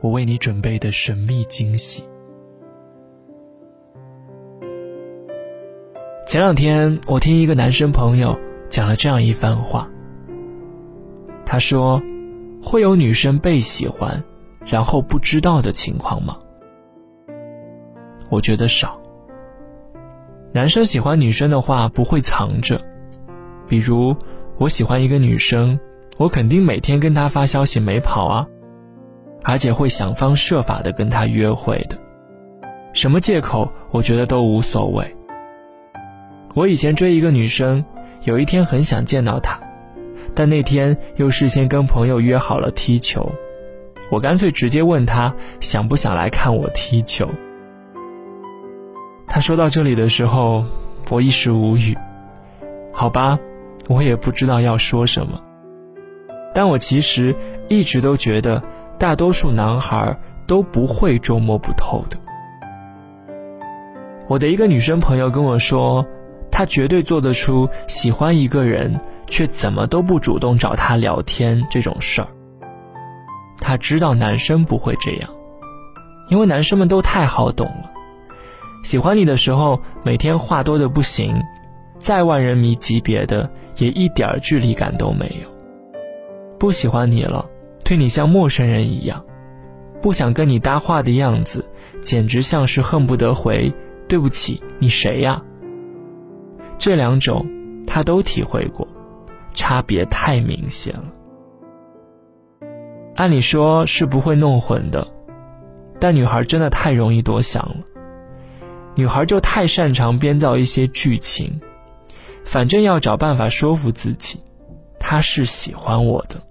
我为你准备的神秘惊喜。前两天，我听一个男生朋友讲了这样一番话。他说：“会有女生被喜欢，然后不知道的情况吗？”我觉得少。男生喜欢女生的话，不会藏着。比如，我喜欢一个女生，我肯定每天跟她发消息没跑啊，而且会想方设法的跟她约会的。什么借口，我觉得都无所谓。我以前追一个女生，有一天很想见到她，但那天又事先跟朋友约好了踢球，我干脆直接问她想不想来看我踢球。她说到这里的时候，我一时无语。好吧，我也不知道要说什么。但我其实一直都觉得，大多数男孩都不会捉摸不透的。我的一个女生朋友跟我说。她绝对做得出喜欢一个人却怎么都不主动找他聊天这种事儿。她知道男生不会这样，因为男生们都太好懂了。喜欢你的时候，每天话多的不行，再万人迷级别的也一点距离感都没有。不喜欢你了，对你像陌生人一样，不想跟你搭话的样子，简直像是恨不得回“对不起，你谁呀？”这两种，他都体会过，差别太明显了。按理说是不会弄混的，但女孩真的太容易多想了。女孩就太擅长编造一些剧情，反正要找办法说服自己，她是喜欢我的。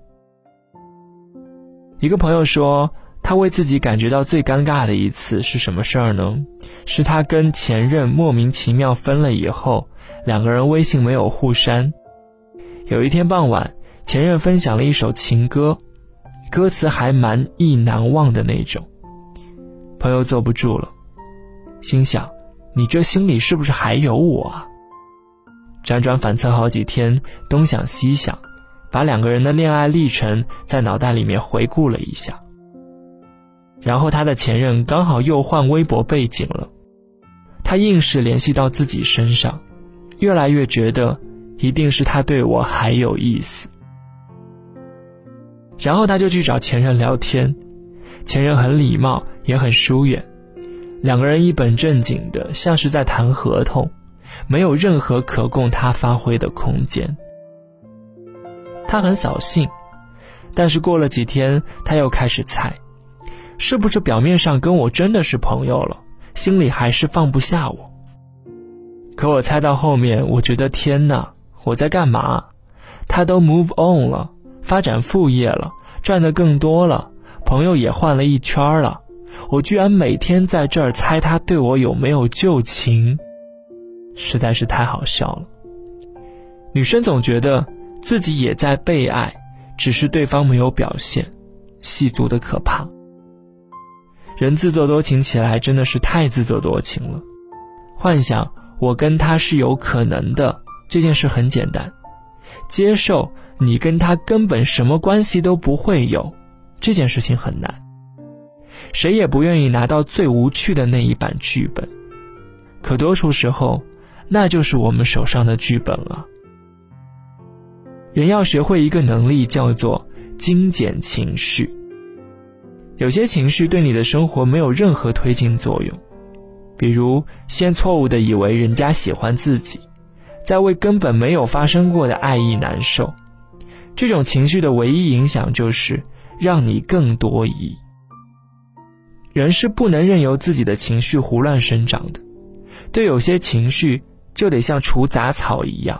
一个朋友说。他为自己感觉到最尴尬的一次是什么事儿呢？是他跟前任莫名其妙分了以后，两个人微信没有互删。有一天傍晚，前任分享了一首情歌，歌词还蛮意难忘的那种。朋友坐不住了，心想：你这心里是不是还有我啊？辗转反侧好几天，东想西想，把两个人的恋爱历程在脑袋里面回顾了一下。然后他的前任刚好又换微博背景了，他硬是联系到自己身上，越来越觉得一定是他对我还有意思。然后他就去找前任聊天，前任很礼貌也很疏远，两个人一本正经的像是在谈合同，没有任何可供他发挥的空间。他很扫兴，但是过了几天他又开始猜。是不是表面上跟我真的是朋友了，心里还是放不下我？可我猜到后面，我觉得天哪，我在干嘛？他都 move on 了，发展副业了，赚的更多了，朋友也换了一圈了，我居然每天在这儿猜他对我有没有旧情，实在是太好笑了。女生总觉得自己也在被爱，只是对方没有表现，细足的可怕。人自作多情起来真的是太自作多情了，幻想我跟他是有可能的这件事很简单，接受你跟他根本什么关系都不会有这件事情很难。谁也不愿意拿到最无趣的那一版剧本，可多数时候，那就是我们手上的剧本了。人要学会一个能力，叫做精简情绪。有些情绪对你的生活没有任何推进作用，比如先错误的以为人家喜欢自己，在为根本没有发生过的爱意难受。这种情绪的唯一影响就是让你更多疑。人是不能任由自己的情绪胡乱生长的，对有些情绪就得像除杂草一样。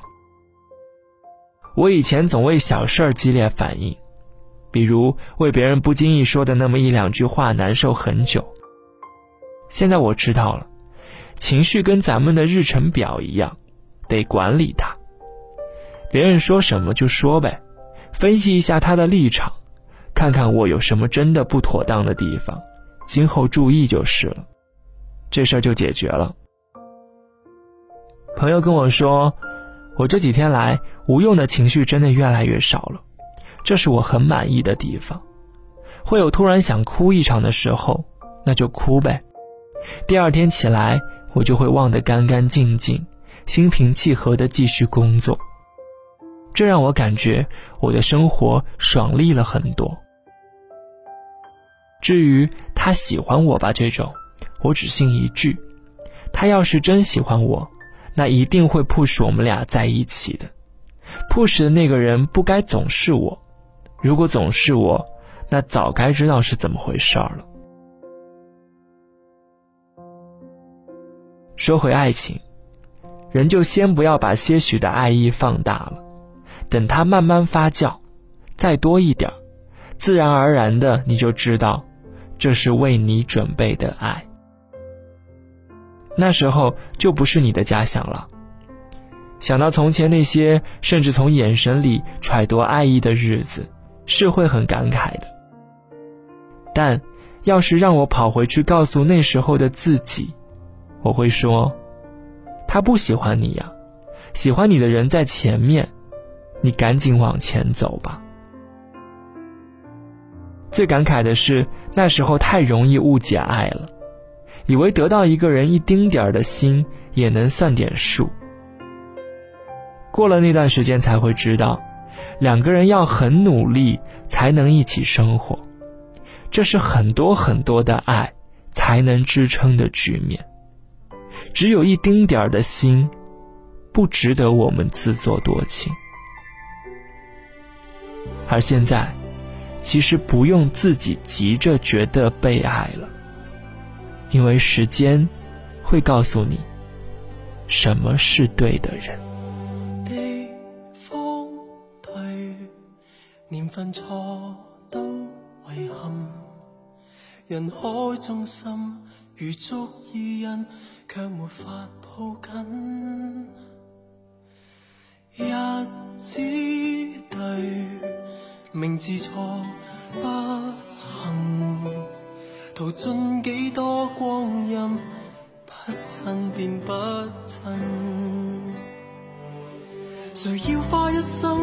我以前总为小事儿激烈反应。比如为别人不经意说的那么一两句话难受很久。现在我知道了，情绪跟咱们的日程表一样，得管理它。别人说什么就说呗，分析一下他的立场，看看我有什么真的不妥当的地方，今后注意就是了，这事儿就解决了。朋友跟我说，我这几天来无用的情绪真的越来越少了。这是我很满意的地方，会有突然想哭一场的时候，那就哭呗。第二天起来，我就会忘得干干净净，心平气和地继续工作。这让我感觉我的生活爽利了很多。至于他喜欢我吧，这种，我只信一句：他要是真喜欢我，那一定会 push 我们俩在一起的。push 的那个人不该总是我。如果总是我，那早该知道是怎么回事儿了。说回爱情，人就先不要把些许的爱意放大了，等它慢慢发酵，再多一点，自然而然的你就知道，这是为你准备的爱。那时候就不是你的家乡了。想到从前那些甚至从眼神里揣度爱意的日子。是会很感慨的，但要是让我跑回去告诉那时候的自己，我会说，他不喜欢你呀，喜欢你的人在前面，你赶紧往前走吧。最感慨的是那时候太容易误解爱了，以为得到一个人一丁点儿的心也能算点数，过了那段时间才会知道。两个人要很努力才能一起生活，这是很多很多的爱才能支撑的局面。只有一丁点儿的心，不值得我们自作多情。而现在，其实不用自己急着觉得被爱了，因为时间会告诉你，什么是对的人。地方对年份错都遗憾，人海中心如足意印，却没法抱紧。日子对，名字错不幸，淘尽几多光阴，不亲便不亲。谁要花一生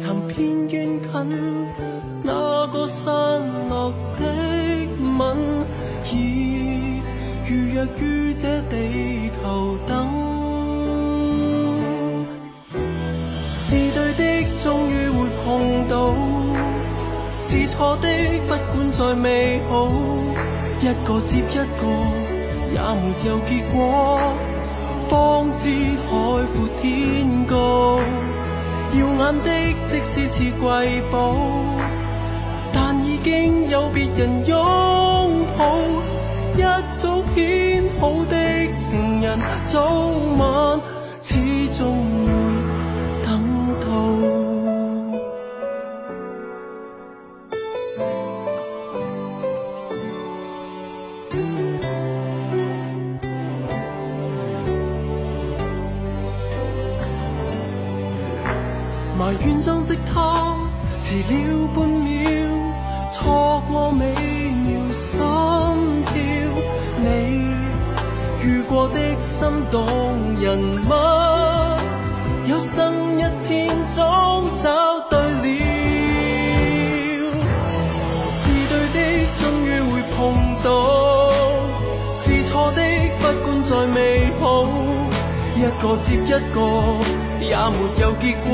寻遍远近那个散落的吻，已如若于这地球等，是对的终于会碰到，是错的不管再美好，一个接一个也没有结果。方知海阔天高，耀眼的即使似瑰宝，但已经有别人拥抱。一早编好的情人，早晚始终怨相识他迟了半秒，错过美妙心跳。你遇过的心动人物，有生一天总找对了。是对的终于会碰到，是错的不管再美好，一个接一个。也没有结果，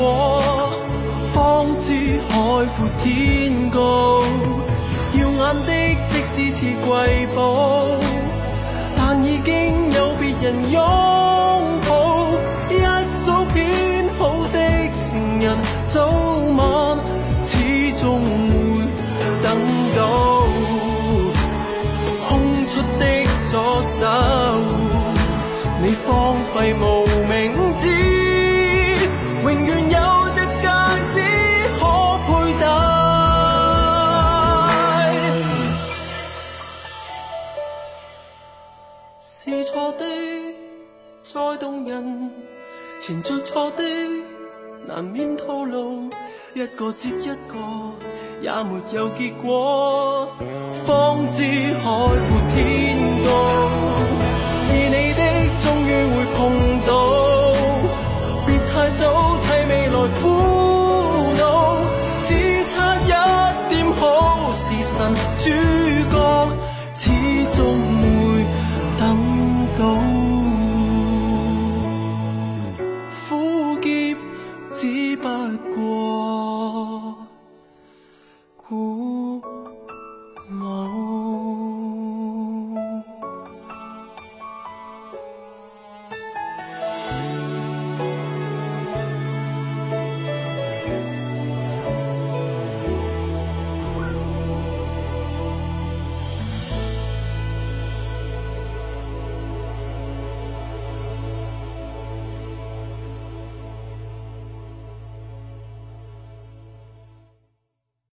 方知海阔天高。耀眼的即使似瑰宝，但已经有别人拥抱。一早编好的情人，早晚始终会等到。空出的左手，难免套路，一个接一个也没有结果，方知海阔天高，